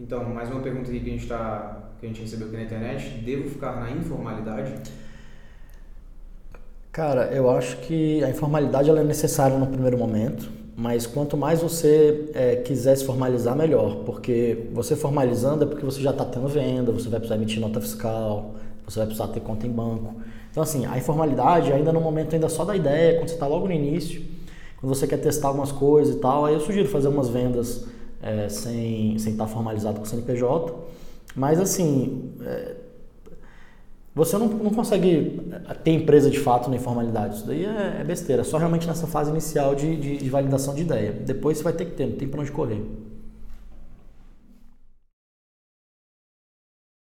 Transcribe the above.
Então, mais uma pergunta aqui que a gente, tá, que a gente recebeu aqui na internet. Devo ficar na informalidade? Cara, eu acho que a informalidade ela é necessária no primeiro momento, mas quanto mais você é, quiser se formalizar, melhor. Porque você formalizando é porque você já está tendo venda, você vai precisar emitir nota fiscal, você vai precisar ter conta em banco. Então, assim, a informalidade ainda no momento ainda só da ideia, quando você está logo no início, quando você quer testar algumas coisas e tal, aí eu sugiro fazer umas vendas é, sem estar sem tá formalizado com o CNPJ. Mas, assim, é, você não, não consegue ter empresa de fato na informalidade. Isso daí é, é besteira. É só realmente nessa fase inicial de, de, de validação de ideia. Depois você vai ter que ter, não tem para onde correr.